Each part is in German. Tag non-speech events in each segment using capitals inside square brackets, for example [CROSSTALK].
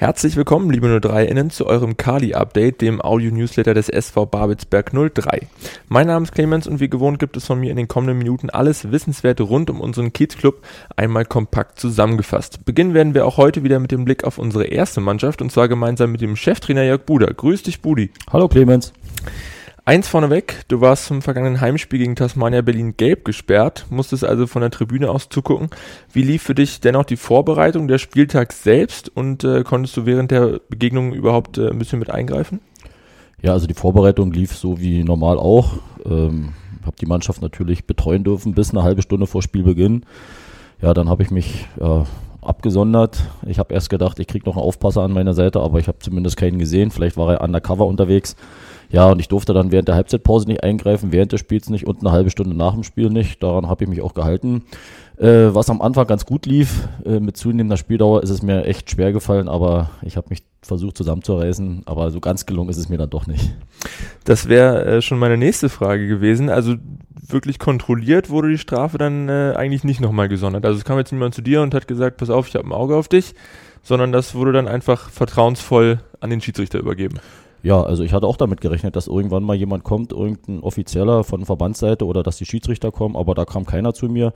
Herzlich willkommen, liebe 03-Innen, zu eurem Kali-Update, dem Audio-Newsletter des SV Babelsberg 03. Mein Name ist Clemens und wie gewohnt gibt es von mir in den kommenden Minuten alles Wissenswerte rund um unseren Kiez-Club einmal kompakt zusammengefasst. Beginnen werden wir auch heute wieder mit dem Blick auf unsere erste Mannschaft und zwar gemeinsam mit dem Cheftrainer Jörg Buder. Grüß dich, Budi. Hallo, Clemens. Eins vorneweg, du warst zum vergangenen Heimspiel gegen Tasmania Berlin gelb gesperrt, musstest also von der Tribüne aus zugucken. Wie lief für dich dennoch die Vorbereitung der Spieltag selbst und äh, konntest du während der Begegnung überhaupt äh, ein bisschen mit eingreifen? Ja, also die Vorbereitung lief so wie normal auch. Ähm, habe die Mannschaft natürlich betreuen dürfen bis eine halbe Stunde vor Spielbeginn. Ja, dann habe ich mich äh, abgesondert. Ich habe erst gedacht, ich kriege noch einen Aufpasser an meiner Seite, aber ich habe zumindest keinen gesehen. Vielleicht war er undercover unterwegs. Ja, und ich durfte dann während der Halbzeitpause nicht eingreifen, während des Spiels nicht und eine halbe Stunde nach dem Spiel nicht. Daran habe ich mich auch gehalten. Äh, was am Anfang ganz gut lief, äh, mit zunehmender Spieldauer ist es mir echt schwer gefallen, aber ich habe mich versucht zusammenzureißen, aber so ganz gelungen ist es mir dann doch nicht. Das wäre äh, schon meine nächste Frage gewesen. Also wirklich kontrolliert wurde die Strafe dann äh, eigentlich nicht nochmal gesondert. Also es kam jetzt niemand zu dir und hat gesagt, pass auf, ich habe ein Auge auf dich, sondern das wurde dann einfach vertrauensvoll an den Schiedsrichter übergeben. Ja, also ich hatte auch damit gerechnet, dass irgendwann mal jemand kommt, irgendein Offizieller von Verbandsseite oder dass die Schiedsrichter kommen, aber da kam keiner zu mir.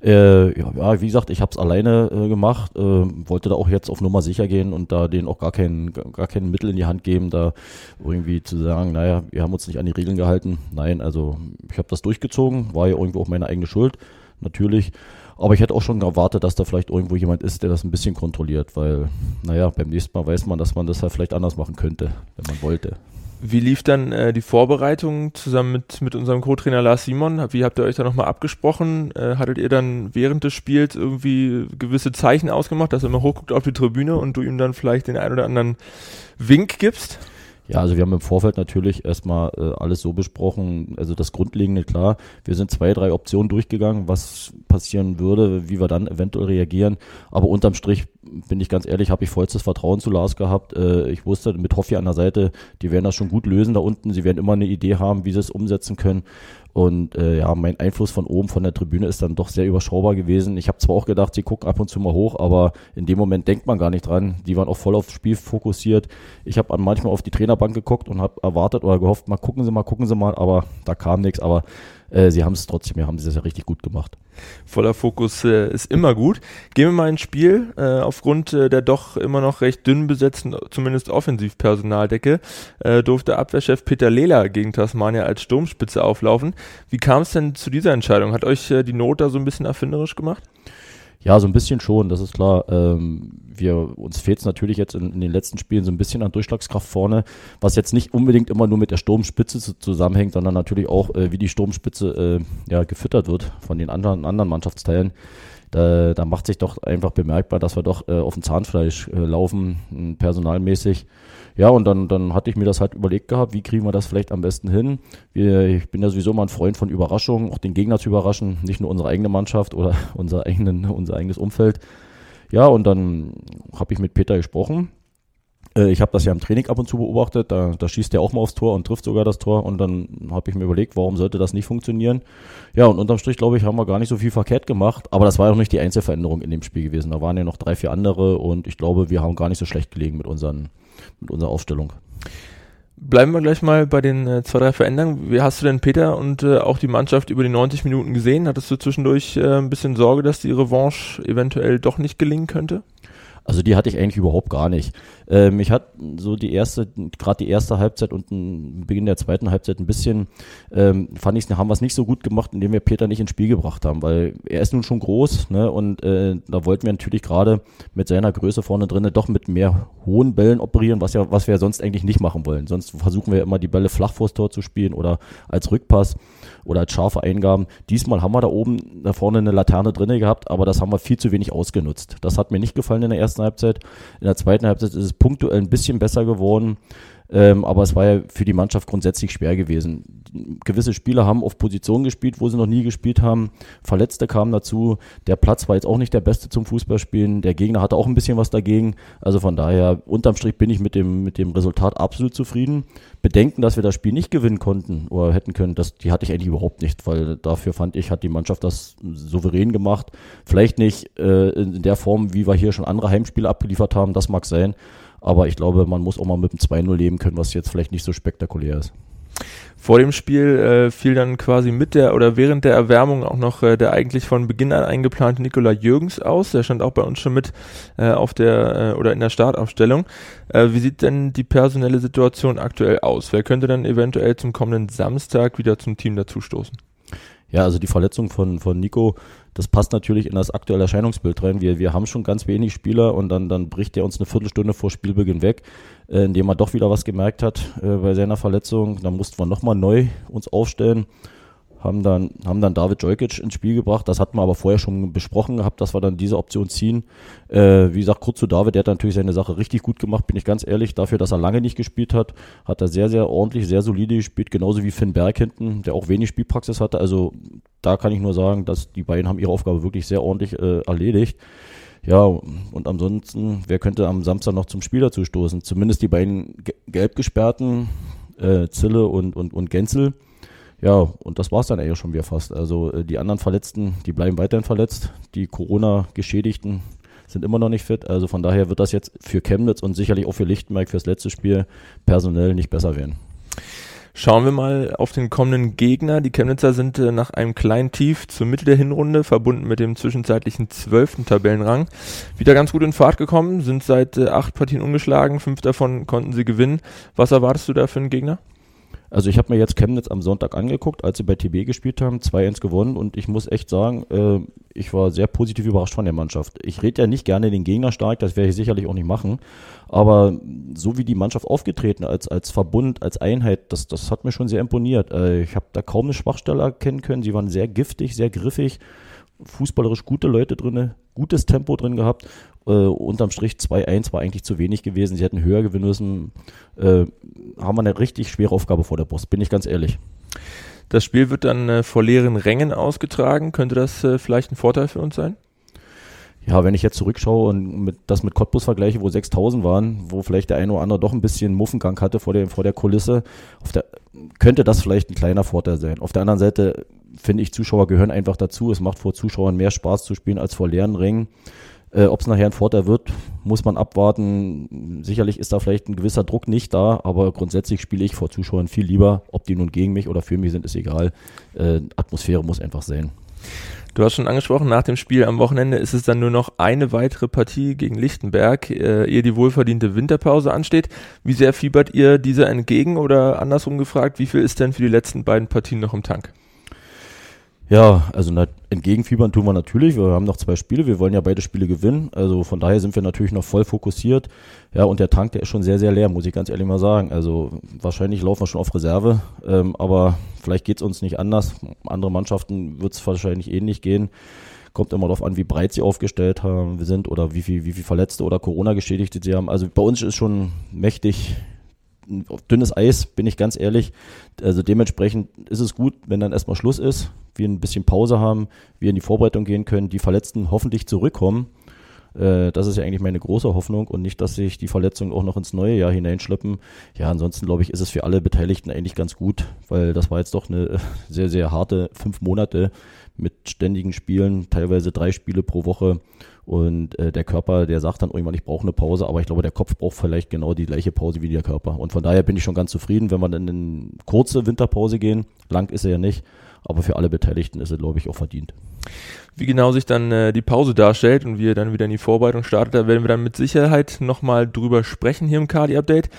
Äh, ja, wie gesagt, ich habe es alleine äh, gemacht, äh, wollte da auch jetzt auf Nummer sicher gehen und da denen auch gar kein, gar kein Mittel in die Hand geben, da irgendwie zu sagen, naja, wir haben uns nicht an die Regeln gehalten. Nein, also ich habe das durchgezogen, war ja irgendwo auch meine eigene Schuld, natürlich. Aber ich hätte auch schon erwartet, dass da vielleicht irgendwo jemand ist, der das ein bisschen kontrolliert, weil, naja, beim nächsten Mal weiß man, dass man das halt vielleicht anders machen könnte, wenn man wollte. Wie lief dann äh, die Vorbereitung zusammen mit, mit unserem Co-Trainer Lars Simon? Wie habt ihr euch da nochmal abgesprochen? Äh, hattet ihr dann während des Spiels irgendwie gewisse Zeichen ausgemacht, dass er immer hochguckt auf die Tribüne und du ihm dann vielleicht den ein oder anderen Wink gibst? Ja, also wir haben im Vorfeld natürlich erstmal äh, alles so besprochen. Also das Grundlegende, klar, wir sind zwei, drei Optionen durchgegangen, was passieren würde, wie wir dann eventuell reagieren. Aber unterm Strich, bin ich ganz ehrlich, habe ich vollstes Vertrauen zu Lars gehabt. Äh, ich wusste mit Hoffi an der Seite, die werden das schon gut lösen da unten. Sie werden immer eine Idee haben, wie sie es umsetzen können. Und äh, ja, mein Einfluss von oben, von der Tribüne ist dann doch sehr überschaubar gewesen. Ich habe zwar auch gedacht, sie gucken ab und zu mal hoch, aber in dem Moment denkt man gar nicht dran. Die waren auch voll aufs Spiel fokussiert. Ich habe manchmal auf die Trainerbank geguckt und habe erwartet oder gehofft, mal gucken Sie mal, gucken Sie mal, aber da kam nichts. Aber äh, sie haben es trotzdem, ja, haben sie das ja richtig gut gemacht. Voller Fokus äh, ist immer gut. Gehen wir mal ins Spiel. Äh, aufgrund äh, der doch immer noch recht dünn besetzten, zumindest Offensivpersonaldecke, äh, durfte Abwehrchef Peter Lehler gegen Tasmania als Sturmspitze auflaufen. Wie kam es denn zu dieser Entscheidung? Hat euch äh, die Not da so ein bisschen erfinderisch gemacht? Ja, so ein bisschen schon, das ist klar. Ähm, wir, uns fehlt es natürlich jetzt in, in, den letzten Spielen so ein bisschen an Durchschlagskraft vorne, was jetzt nicht unbedingt immer nur mit der Sturmspitze zu, zusammenhängt, sondern natürlich auch, äh, wie die Sturmspitze äh, ja, gefüttert wird von den anderen, anderen Mannschaftsteilen. Da, da macht sich doch einfach bemerkbar, dass wir doch äh, auf dem Zahnfleisch äh, laufen, personalmäßig. Ja, und dann, dann hatte ich mir das halt überlegt gehabt, wie kriegen wir das vielleicht am besten hin. Wir, ich bin ja sowieso mal ein Freund von Überraschungen, auch den Gegner zu überraschen, nicht nur unsere eigene Mannschaft oder [LAUGHS] unser, eigenen, unser eigenes Umfeld. Ja, und dann habe ich mit Peter gesprochen. Äh, ich habe das ja im Training ab und zu beobachtet, da, da schießt er auch mal aufs Tor und trifft sogar das Tor und dann habe ich mir überlegt, warum sollte das nicht funktionieren. Ja, und unterm Strich, glaube ich, haben wir gar nicht so viel verkehrt gemacht, aber das war auch nicht die Einzelveränderung in dem Spiel gewesen. Da waren ja noch drei, vier andere und ich glaube, wir haben gar nicht so schlecht gelegen mit unseren mit unserer Aufstellung. Bleiben wir gleich mal bei den äh, zwei, drei Veränderungen. Wie hast du denn Peter und äh, auch die Mannschaft über die 90 Minuten gesehen? Hattest du zwischendurch äh, ein bisschen Sorge, dass die Revanche eventuell doch nicht gelingen könnte? Also die hatte ich eigentlich überhaupt gar nicht. Ähm, ich hatte so die erste, gerade die erste Halbzeit und Beginn der zweiten Halbzeit ein bisschen, ähm, fand ich, haben wir es nicht so gut gemacht, indem wir Peter nicht ins Spiel gebracht haben, weil er ist nun schon groß, ne, und äh, da wollten wir natürlich gerade mit seiner Größe vorne drinnen doch mit mehr hohen Bällen operieren, was ja, was wir sonst eigentlich nicht machen wollen. Sonst versuchen wir immer die Bälle flach vors Tor zu spielen oder als Rückpass oder als scharfe Eingaben. Diesmal haben wir da oben da vorne eine Laterne drinne gehabt, aber das haben wir viel zu wenig ausgenutzt. Das hat mir nicht gefallen in der ersten Halbzeit. In der zweiten Halbzeit ist es punktuell ein bisschen besser geworden. Ähm, aber es war ja für die Mannschaft grundsätzlich schwer gewesen. Gewisse Spieler haben auf Positionen gespielt, wo sie noch nie gespielt haben. Verletzte kamen dazu. Der Platz war jetzt auch nicht der beste zum Fußballspielen. Der Gegner hatte auch ein bisschen was dagegen. Also von daher, unterm Strich bin ich mit dem, mit dem Resultat absolut zufrieden. Bedenken, dass wir das Spiel nicht gewinnen konnten oder hätten können, das, die hatte ich eigentlich überhaupt nicht, weil dafür fand ich, hat die Mannschaft das souverän gemacht. Vielleicht nicht äh, in der Form, wie wir hier schon andere Heimspiele abgeliefert haben, das mag sein. Aber ich glaube, man muss auch mal mit dem 2-0 leben können, was jetzt vielleicht nicht so spektakulär ist. Vor dem Spiel äh, fiel dann quasi mit der oder während der Erwärmung auch noch äh, der eigentlich von Beginn an eingeplante Nikola Jürgens aus. Der stand auch bei uns schon mit äh, auf der äh, oder in der Startaufstellung. Äh, wie sieht denn die personelle Situation aktuell aus? Wer könnte dann eventuell zum kommenden Samstag wieder zum Team dazustoßen? Ja, also die Verletzung von, von Nico, das passt natürlich in das aktuelle Erscheinungsbild rein. Wir, wir haben schon ganz wenig Spieler und dann, dann bricht er uns eine Viertelstunde vor Spielbeginn weg, äh, indem er doch wieder was gemerkt hat äh, bei seiner Verletzung. Dann mussten wir nochmal neu uns aufstellen haben dann, haben dann David Jojkic ins Spiel gebracht. Das hatten wir aber vorher schon besprochen gehabt, dass wir dann diese Option ziehen. Äh, wie gesagt, kurz zu David, der hat natürlich seine Sache richtig gut gemacht, bin ich ganz ehrlich. Dafür, dass er lange nicht gespielt hat, hat er sehr, sehr ordentlich, sehr solide gespielt, genauso wie Finn Berg hinten, der auch wenig Spielpraxis hatte. Also da kann ich nur sagen, dass die beiden haben ihre Aufgabe wirklich sehr ordentlich äh, erledigt. Ja, und ansonsten, wer könnte am Samstag noch zum Spiel dazu stoßen? Zumindest die beiden gelb gesperrten, äh, Zille und, und, und Genzel ja, und das war es dann eigentlich schon wieder fast. Also äh, die anderen Verletzten, die bleiben weiterhin verletzt. Die Corona-Geschädigten sind immer noch nicht fit. Also von daher wird das jetzt für Chemnitz und sicherlich auch für Lichtenberg fürs letzte Spiel personell nicht besser werden. Schauen wir mal auf den kommenden Gegner. Die Chemnitzer sind äh, nach einem kleinen Tief zur Mitte der Hinrunde, verbunden mit dem zwischenzeitlichen zwölften Tabellenrang, wieder ganz gut in Fahrt gekommen, sind seit äh, acht Partien ungeschlagen, fünf davon konnten sie gewinnen. Was erwartest du da für einen Gegner? Also ich habe mir jetzt Chemnitz am Sonntag angeguckt, als sie bei TB gespielt haben, 2-1 gewonnen und ich muss echt sagen, äh, ich war sehr positiv überrascht von der Mannschaft. Ich rede ja nicht gerne den Gegner stark, das werde ich sicherlich auch nicht machen, aber so wie die Mannschaft aufgetreten als als Verbund, als Einheit, das das hat mir schon sehr imponiert. Äh, ich habe da kaum eine Schwachstelle erkennen können, sie waren sehr giftig, sehr griffig fußballerisch gute Leute drin, gutes Tempo drin gehabt. Äh, unterm Strich 2-1 war eigentlich zu wenig gewesen. Sie hätten höher gewinnen müssen. Äh, haben wir eine richtig schwere Aufgabe vor der Brust, bin ich ganz ehrlich. Das Spiel wird dann äh, vor leeren Rängen ausgetragen. Könnte das äh, vielleicht ein Vorteil für uns sein? Ja, wenn ich jetzt zurückschaue und mit, das mit Cottbus vergleiche, wo 6000 waren, wo vielleicht der eine oder andere doch ein bisschen Muffengang hatte vor der, vor der Kulisse, der, könnte das vielleicht ein kleiner Vorteil sein. Auf der anderen Seite finde ich, Zuschauer gehören einfach dazu. Es macht vor Zuschauern mehr Spaß zu spielen als vor leeren Rängen. Äh, Ob es nachher ein Vorteil wird, muss man abwarten. Sicherlich ist da vielleicht ein gewisser Druck nicht da, aber grundsätzlich spiele ich vor Zuschauern viel lieber. Ob die nun gegen mich oder für mich sind, ist egal. Äh, Atmosphäre muss einfach sein. Du hast schon angesprochen, nach dem Spiel am Wochenende ist es dann nur noch eine weitere Partie gegen Lichtenberg, äh, ehe die wohlverdiente Winterpause ansteht. Wie sehr fiebert ihr dieser entgegen oder andersrum gefragt, wie viel ist denn für die letzten beiden Partien noch im Tank? Ja, also entgegenfiebern tun wir natürlich. Wir haben noch zwei Spiele. Wir wollen ja beide Spiele gewinnen. Also von daher sind wir natürlich noch voll fokussiert. Ja, und der Tank, der ist schon sehr, sehr leer, muss ich ganz ehrlich mal sagen. Also wahrscheinlich laufen wir schon auf Reserve. Ähm, aber vielleicht geht's uns nicht anders. Andere Mannschaften wird's wahrscheinlich ähnlich gehen. Kommt immer darauf an, wie breit sie aufgestellt haben, wir sind oder wie viel, wie viel Verletzte oder Corona-Geschädigte sie haben. Also bei uns ist schon mächtig dünnes Eis, bin ich ganz ehrlich. Also dementsprechend ist es gut, wenn dann erstmal Schluss ist, wir ein bisschen Pause haben, wir in die Vorbereitung gehen können, die Verletzten hoffentlich zurückkommen. Äh, das ist ja eigentlich meine große Hoffnung und nicht, dass sich die Verletzungen auch noch ins neue Jahr hineinschleppen. Ja, ansonsten glaube ich, ist es für alle Beteiligten eigentlich ganz gut, weil das war jetzt doch eine [LAUGHS] sehr, sehr harte fünf Monate mit ständigen Spielen, teilweise drei Spiele pro Woche. Und äh, der Körper, der sagt dann irgendwann, ich brauche eine Pause, aber ich glaube, der Kopf braucht vielleicht genau die gleiche Pause wie der Körper. Und von daher bin ich schon ganz zufrieden, wenn wir dann in eine kurze Winterpause gehen. Lang ist er ja nicht, aber für alle Beteiligten ist er, glaube ich, auch verdient. Wie genau sich dann äh, die Pause darstellt und wie er dann wieder in die Vorbereitung startet, da werden wir dann mit Sicherheit nochmal drüber sprechen hier im Kali-Update.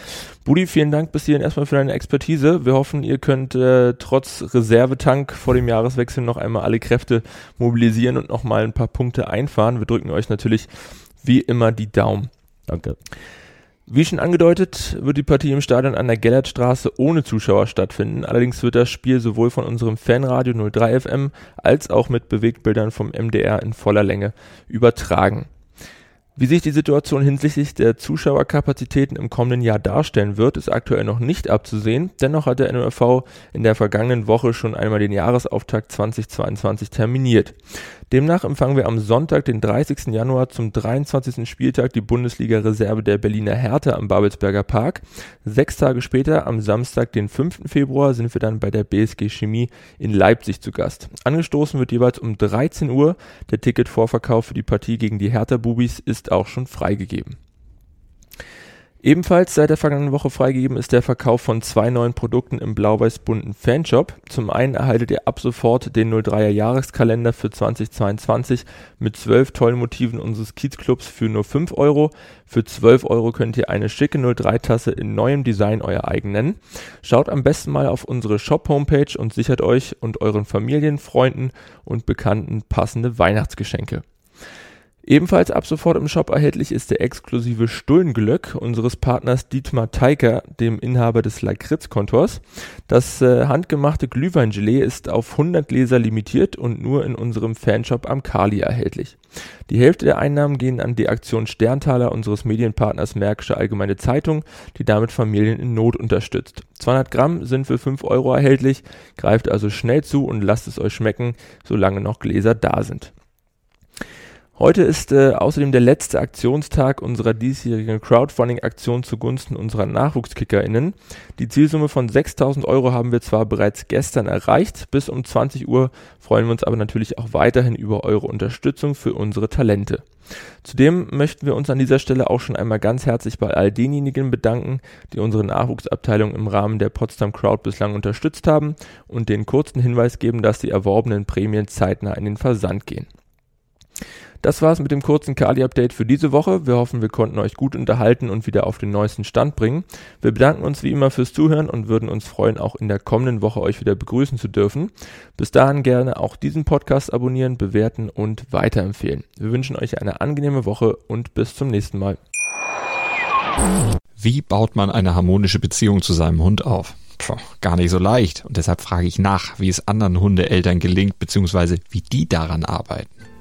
Budi, vielen Dank bis hierhin erstmal für deine Expertise. Wir hoffen, ihr könnt äh, trotz Reservetank vor dem Jahreswechsel noch einmal alle Kräfte mobilisieren und nochmal ein paar Punkte einfahren. Wir drücken euch natürlich wie immer die Daumen. Danke. Wie schon angedeutet, wird die Partie im Stadion an der Gellertstraße ohne Zuschauer stattfinden. Allerdings wird das Spiel sowohl von unserem Fanradio 03 FM als auch mit Bewegtbildern vom MDR in voller Länge übertragen. Wie sich die Situation hinsichtlich der Zuschauerkapazitäten im kommenden Jahr darstellen wird, ist aktuell noch nicht abzusehen. Dennoch hat der NOFV in der vergangenen Woche schon einmal den Jahresauftakt 2022 terminiert. Demnach empfangen wir am Sonntag, den 30. Januar zum 23. Spieltag die Bundesliga-Reserve der Berliner Hertha am Babelsberger Park. Sechs Tage später, am Samstag, den 5. Februar, sind wir dann bei der BSG Chemie in Leipzig zu Gast. Angestoßen wird jeweils um 13 Uhr. Der Ticketvorverkauf für die Partie gegen die Hertha-Bubis ist auch schon freigegeben. Ebenfalls seit der vergangenen Woche freigegeben ist der Verkauf von zwei neuen Produkten im blau-weiß-bunten Fanshop. Zum einen erhaltet ihr ab sofort den 03er Jahreskalender für 2022 mit zwölf tollen Motiven unseres Kiezclubs für nur 5 Euro. Für 12 Euro könnt ihr eine schicke 03-Tasse in neuem Design euer eigen nennen. Schaut am besten mal auf unsere Shop-Homepage und sichert euch und euren Familien, Freunden und Bekannten passende Weihnachtsgeschenke. Ebenfalls ab sofort im Shop erhältlich ist der exklusive Stullenglöck unseres Partners Dietmar Teiker, dem Inhaber des Lakritz-Kontors. Das äh, handgemachte Glühweingelee ist auf 100 Gläser limitiert und nur in unserem Fanshop am Kali erhältlich. Die Hälfte der Einnahmen gehen an die Aktion Sterntaler unseres Medienpartners Märkische Allgemeine Zeitung, die damit Familien in Not unterstützt. 200 Gramm sind für 5 Euro erhältlich, greift also schnell zu und lasst es euch schmecken, solange noch Gläser da sind. Heute ist äh, außerdem der letzte Aktionstag unserer diesjährigen Crowdfunding-Aktion zugunsten unserer NachwuchskickerInnen. Die Zielsumme von 6000 Euro haben wir zwar bereits gestern erreicht, bis um 20 Uhr freuen wir uns aber natürlich auch weiterhin über eure Unterstützung für unsere Talente. Zudem möchten wir uns an dieser Stelle auch schon einmal ganz herzlich bei all denjenigen bedanken, die unsere Nachwuchsabteilung im Rahmen der Potsdam Crowd bislang unterstützt haben und den kurzen Hinweis geben, dass die erworbenen Prämien zeitnah in den Versand gehen. Das war's mit dem kurzen Kali-Update für diese Woche. Wir hoffen, wir konnten euch gut unterhalten und wieder auf den neuesten Stand bringen. Wir bedanken uns wie immer fürs Zuhören und würden uns freuen, auch in der kommenden Woche euch wieder begrüßen zu dürfen. Bis dahin gerne auch diesen Podcast abonnieren, bewerten und weiterempfehlen. Wir wünschen euch eine angenehme Woche und bis zum nächsten Mal. Wie baut man eine harmonische Beziehung zu seinem Hund auf? Puh, gar nicht so leicht. Und deshalb frage ich nach, wie es anderen Hundeeltern gelingt, beziehungsweise wie die daran arbeiten.